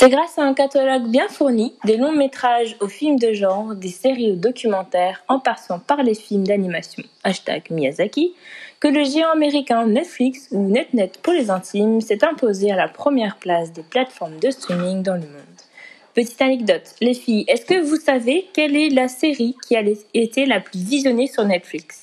C'est grâce à un catalogue bien fourni, des longs métrages aux films de genre, des séries aux documentaires, en passant par les films d'animation, hashtag Miyazaki, que le géant américain Netflix, ou NetNet pour les intimes, s'est imposé à la première place des plateformes de streaming dans le monde. Petite anecdote, les filles, est-ce que vous savez quelle est la série qui a été la plus visionnée sur Netflix?